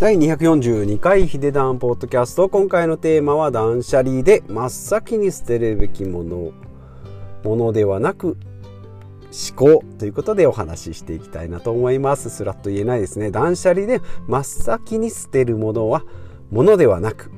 第242回ヒデダンポッドキャスト。今回のテーマは断捨離で真っ先に捨てるべきもの。ものではなく思考ということでお話ししていきたいなと思います。すらっと言えないですね。断捨離で真っ先に捨てるものはものではなく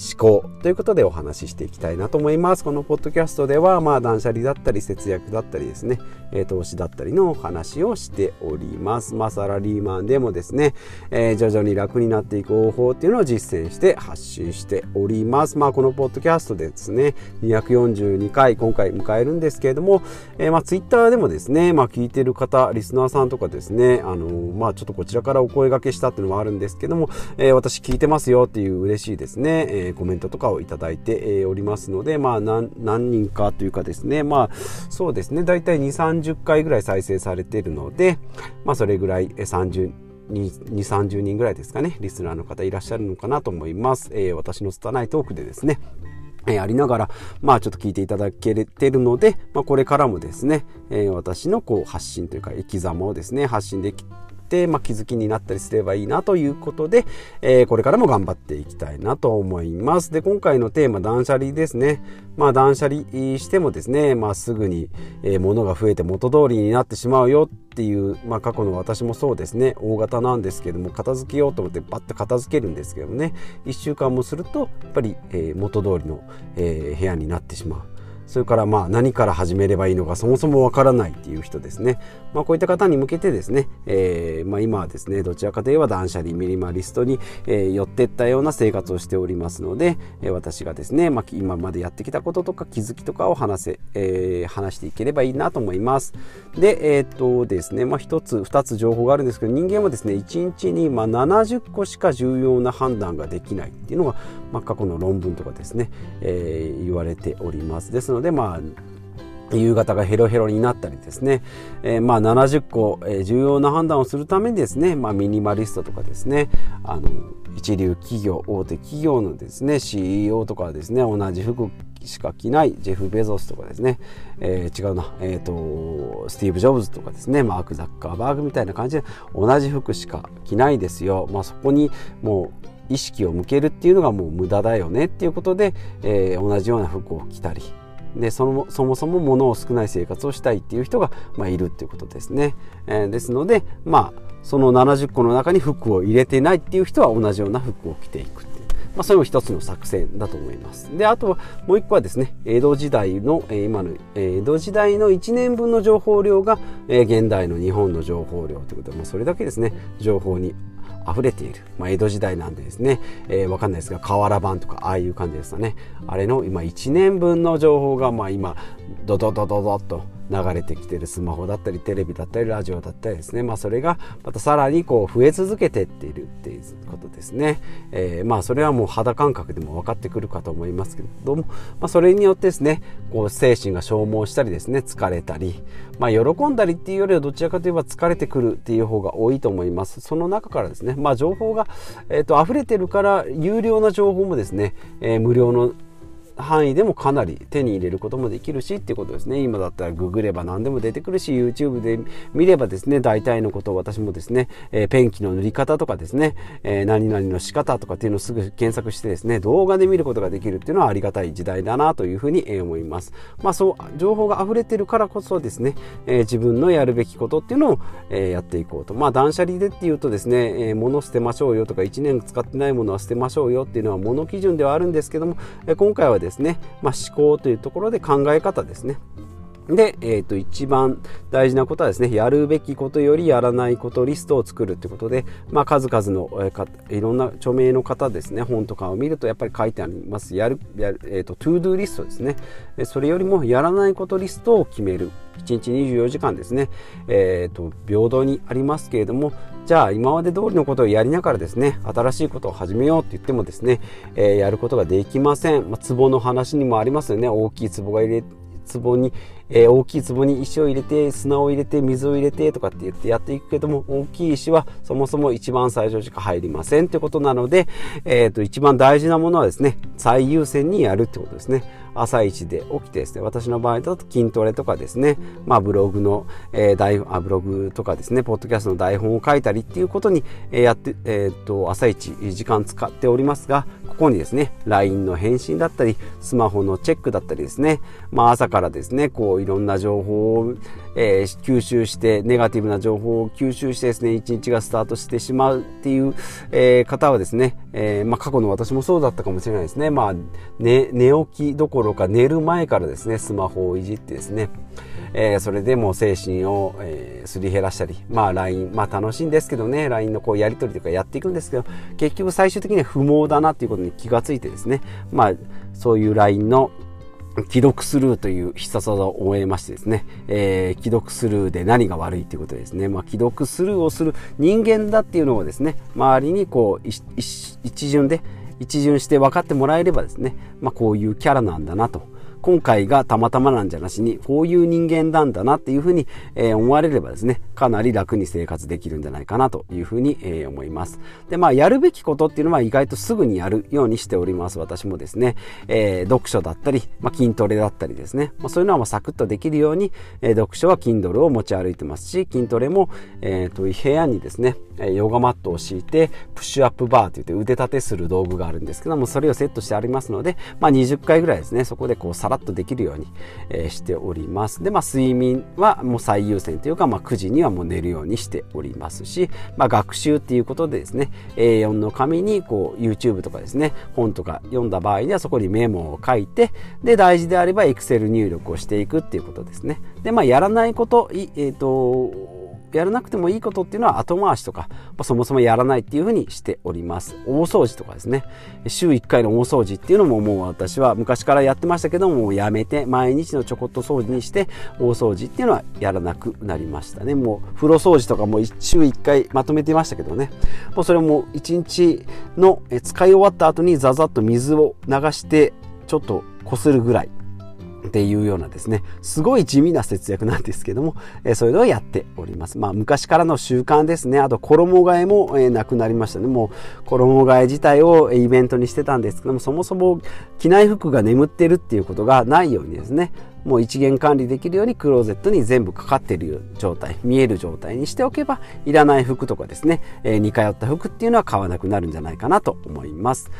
思考ということでお話ししていきたいなと思います。このポッドキャストでは、まあ、断捨離だったり、節約だったりですね、え、投資だったりのお話をしております。まあ、サラリーマンでもですね、えー、徐々に楽になっていく方法っていうのを実践して発信しております。まあ、このポッドキャストでですね、242回今回迎えるんですけれども、えー、まあ、ツイッターでもですね、まあ、聞いてる方、リスナーさんとかですね、あのまあ、ちょっとこちらからお声掛けしたっていうのもあるんですけども、え、私聞いてますよっていう嬉しいですね、えーコメントとかをいただいてえおりますので、まあ何、何人かというかですね、まあ、そうですね、大体2、30回ぐらい再生されているので、まあ、それぐらい30、2、30人ぐらいですかね、リスナーの方いらっしゃるのかなと思います。えー、私の拙いトークでですね、えー、ありながら、まあちょっと聞いていただけてるので、まあこれからもですね、えー、私のこう発信というか生き様をですね、発信でき、まあ、気づきになったりすればいいなということで、えー、これからも頑張っていきたいなと思います。で、今回のテーマ、断捨離ですね。まあ、断捨離してもですね、まあ、すぐに、えー、物が増えて元通りになってしまうよっていう、まあ、過去の私もそうですね、大型なんですけども、片付けようと思ってバッと片付けるんですけどね、1週間もすると、やっぱり、えー、元通りの、えー、部屋になってしまう。それからまあ何から始めればいいのかそもそもわからないっていう人ですね。まあこういった方に向けてですね、えー、まあ今はですね、どちらかといえば断捨離ミニマリストに、えー、寄ってったような生活をしておりますので、えー、私がですね、まあ今までやってきたこととか気づきとかを話せ、えー、話していければいいなと思います。で、えー、っとですね、まあ一つ、二つ情報があるんですけど、人間はですね、一日にまあ70個しか重要な判断ができないっていうのが、まあ過去の論文とかですね、えー、言われております。ですのでので、まあ、夕方がヘロヘロになったりですね、えー、まあ70個、えー、重要な判断をするためにですね、まあ、ミニマリストとかですねあの一流企業大手企業のですね CEO とかはですね同じ服しか着ないジェフ・ベゾスとかですね、えー、違うな、えーと、スティーブ・ジョブズとかですねマーク・ザッカーバーグみたいな感じで同じ服しか着ないですよ、まあ、そこにもう意識を向けるっていうのがもう無駄だよねっていうことで、えー、同じような服を着たりでそのそもそも物を少ない生活をしたいっていう人が、まあ、いるっていうことですね、えー、ですのでまあその70個の中に服を入れてないっていう人は同じような服を着ていくっていう、まあ、それも一つの作戦だと思います。であとはもう一個はですね江戸時代の、えー、今の、え、江戸時代の1年分の情報量が、えー、現代の日本の情報量ということで、まあ、それだけですね情報に溢れている、まあ、江戸時代なんでですね、えー、わかんないですが瓦版とかああいう感じですかね。あれの今1年分の情報がまあ今ドドドドドッと流れてきてるスマホだったりテレビだったりラジオだったりですね。まあそれがまたさらにこう増え続けてっているっていうことですね、えー、まあそれはもう肌感覚でも分かってくるかと思いますけども、まあ、それによってですねこう精神が消耗したりですね疲れたりまあ喜んだりっていうよりはどちらかといえば疲れてくるっていう方が多いと思います。その中からですねまあ情報が、えー、と溢れてるから有料な情報もですね、えー、無料の範囲でもかなり手に入れることもできるしっていうことですね。今だったらググれば何でも出てくるし YouTube で見ればですね大体のことを私もですね、えー、ペンキの塗り方とかですね、えー、何々の仕方とかっていうのをすぐ検索してですね動画で見ることができるっていうのはありがたい時代だなというふうに思います。まあそう情報が溢れてるからこそですね、えー、自分のやるべきことっていうのを、えー、やっていこうと。まあ断捨離でっていうとですね、えー、物捨てましょうよとか1年使ってないものは捨てましょうよっていうのは物基準ではあるんですけども、えー、今回はですねですね、まあ、思考というところで考え方ですね。で、えー、と一番大事なことはですねやるべきことよりやらないことリストを作るということで、まあ、数々の、えー、いろんな著名の方ですね本とかを見るとやっぱり書いてあります。やるやる、えーと、 To Do リストですね。それよりもやらないことリストを決める。1日24時間ですね、えーと、平等にありますけれどもじゃあ今まで通りのことをやりながらですね新しいことを始めようって言ってもですね、えー、やることができません、まあ、壺の話にもありますよね。大きい壺が入れ壺に、えー、大きい壺に石を入れて砂を入れて水を入れてとかって言ってやっていくけども大きい石はそもそも一番最初しか入りませんということなので、えー、と一番大事なものはですね最優先にやるってことですね。朝一で起きてですね私の場合だと筋トレとかですね、まあ、ブログの、えー、台あブログとかですねポッドキャストの台本を書いたりっていうことに、え、やって、えー、と朝一時間使っておりますがここにですね LINE の返信だったりスマホのチェックだったりですね、まあ、朝からですねこういろんな情報を、えー、吸収してネガティブな情報を吸収してですね一日がスタートしてしまうっていう、えー、方はですね、えーまあ、過去の私もそうだったかもしれないですね、まあね、寝起きどころか寝る前からですねスマホをいじってですね。えー、それでも精神を、えー、すり減らしたり、まあ LINE、まあ楽しいんですけどね、LINE のこうやり取りとかやっていくんですけど、結局最終的には不毛だなっていうことに気がついてですね、まあそういう LINE の既読スルーという必殺技を終えましてですね、えー、既読スルーで何が悪いということですね、まあ、既読スルーをする人間だっていうのをですね、周りにこう一巡で、一巡して分かってもらえればですね、まあ、こういうキャラなんだなと。今回がたまたまなんじゃなしに、こういう人間なんだなっていうふうに、えー、思われればですね、かなり楽に生活できるんじゃないかなというふうに、えー、思います。で、まあ、やるべきことっていうのは意外とすぐにやるようにしております。私もですね、えー、読書だったり、まあ、筋トレだったりですね、まあ、そういうのはもうサクッとできるように、えー、読書は Kindle を持ち歩いてますし、筋トレも、えー、と部屋にですね、ヨガマットを敷いて、プッシュアップバーといって腕立てする道具があるんですけども、それをセットしてありますので、まあ、20回ぐらいですね、そこでこうさらっとできるように、え、しております。で、まあ、睡眠はもう最優先というか、まあ、9時にはもう寝るようにしておりますし、まあ、学習っていうことでですね、A4 の紙にこう YouTube とかですね、本とか読んだ場合にはそこにメモを書いて、で、大事であれば Excel 入力をしていくっていうことですね。で、まあ、やらないこと、えっ、ー、と、やらなくてもいいことっていうのは後回しとか、まあ、そもそもやらないっていうふうにしております。大掃除とかですね。週1回の大掃除っていうのももう私は昔からやってましたけども、やめて毎日のちょこっと掃除にして大掃除っていうのはやらなくなりましたね。もう風呂掃除とかも週1回まとめてましたけどね。もうそれも1日の使い終わった後にザザッと水を流してちょっとこするぐらいっていうようなですねすごい地味な節約なんですけども、えー、そういうのをやっております。まあ昔からの習慣ですね。あと衣替えも、えー、なくなりましたね。もう衣替え自体をイベントにしてたんですけどもそもそも着ない服が眠ってるっていうことがないようにですねもう一元管理できるようにクローゼットに全部かかっている状態見える状態にしておけばいらない服とかですね、えー、似通った服っていうのは買わなくなるんじゃないかなと思います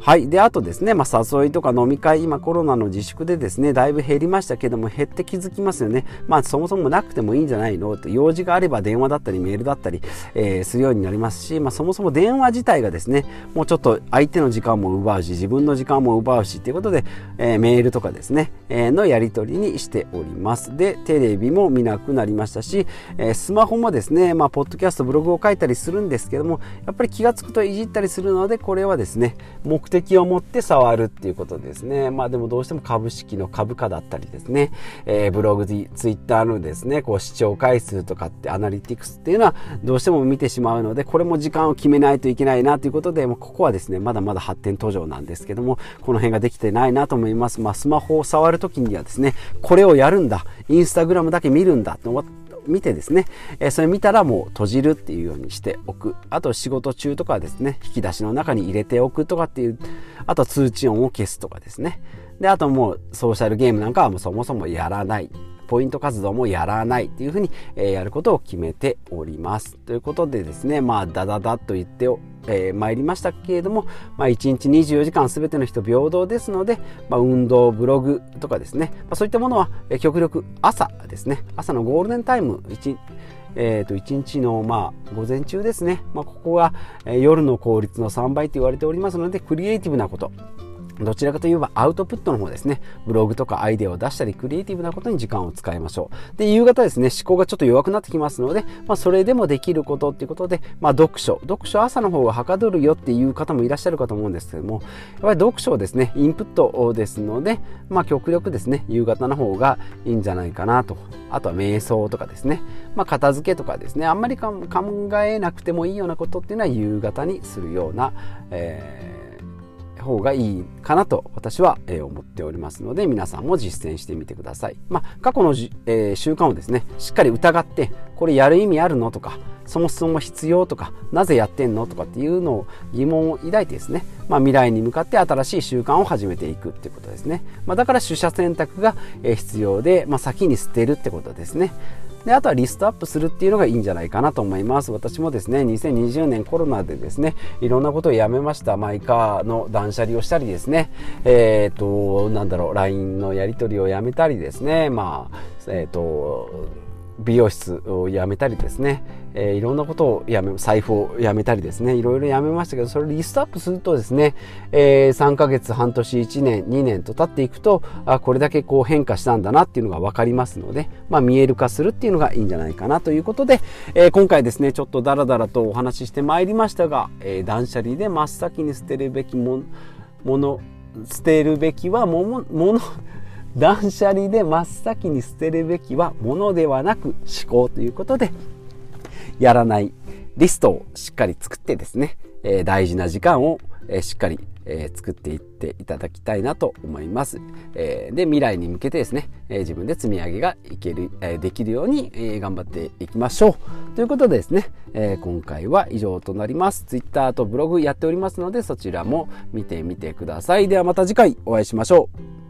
はい。で、あとですね、まあ、誘いとか飲み会、今コロナの自粛でですね、だいぶ減りましたけども、減って気づきますよね。まあ、そもそもなくてもいいんじゃないの？と、用事があれば電話だったりメールだったり、えー、するようになりますし、まあ、そもそも電話自体がですね、もうちょっと相手の時間も奪うし、自分の時間も奪うし、ということで、えー、メールとかですね、えー、のやり取りにしております。で、テレビも見なくなりましたし、えスマホもですね、まあ、ポッドキャスト、ブログを書いたりするんですけども、やっぱり気がつくといじったりするので、これはですね、目的を持って触るっていうことですね。まあでもどうしても株式の株価だったりですね、えー、ブログ、ツイッターのですね、こう視聴回数とかってアナリティクスっていうのはどうしても見てしまうので、これも時間を決めないといけないなということで、もうここはですね、まだまだ発展途上なんですけども、この辺ができてないなと思います。まあスマホを触るときにはですね、これをやるんだ、インスタグラムだけ見るんだと思って、見てですね、え、それ見たらもう閉じるっていうようにしておく。あと仕事中とかですね、引き出しの中に入れておくとかっていう、あと通知音を消すとかですね。で、あともうソーシャルゲームなんかはもうそもそもやらない。ポイント活動もやらないっていうふうに、え、やることを決めております。ということでですね、まあ、ダダダと言ってえー、参りましたけれども、まあ、1日24時間全ての人平等ですので、まあ、運動ブログとかですね、まあ、そういったものは、えー、極力朝ですね朝のゴールデンタイム1えー、と1日の、まあ、午前中ですね、まあ、ここが、え、夜の効率の3倍と言われておりますのでクリエイティブなことどちらかといえばアウトプットの方ですね。ブログとかアイデアを出したり、クリエイティブなことに時間を使いましょう。で、夕方ですね、思考がちょっと弱くなってきますので、まあ、それでもできることっていうことで、まあ、読書。読書朝の方がはかどるよっていう方もいらっしゃるかと思うんですけども、やっぱり読書をですね、インプットですので、まあ、極力ですね、夕方の方がいいんじゃないかなと。あとは瞑想とかですね、まあ、片付けとかですね、あんまり考えなくてもいいようなことっていうのは夕方にするような、えー方がいいかなと私は、え思っておりますので皆さんも実践してみてください。まあ、過去のじ、えー、習慣をですねしっかり疑ってこれやる意味あるのとかそもそも必要とかなぜやってんのとかっていうのを疑問を抱いてですね、まあ、未来に向かって新しい習慣を始めていくっていうことですね、まあ、だから取捨選択が必要で、まあ、先に捨てるってことですねであとはリストアップするっていうのがいいんじゃないかなと思います。私もですね2020年コロナでですねいろんなことをやめました。マイカーの断捨離をしたりですねえっ、ー、となんだろう LINE のやり取りをやめたりですね。まあえっ、ー、と美容室を辞めたりですね、えー、いろんなことをやめ財布をやめたりですねいろいろやめましたけどそれリストアップするとですね、えー、3ヶ月半年1年2年と経っていくとあこれだけこう変化したんだなっていうのが分かりますので、まあ、見える化するっていうのがいいんじゃないかなということで、えー、今回ですねちょっとダラダラとお話ししてまいりましたが、えー、断捨離で真っ先に捨てるべきももの捨てるべきはもももの断捨離で真っ先に捨てるべきは物ではなく思考ということでやらないリストをしっかり作ってですね、えー、大事な時間を、えー、しっかり、えー、作っていっていただきたいなと思います。えで未来に向けてですね、え自分で積み上げがいける、えできるように、え頑張っていきましょう。ということでですね、え今回は以上となります。Twitter とブログやっておりますのでそちらも見てみてください。ではまた次回お会いしましょう。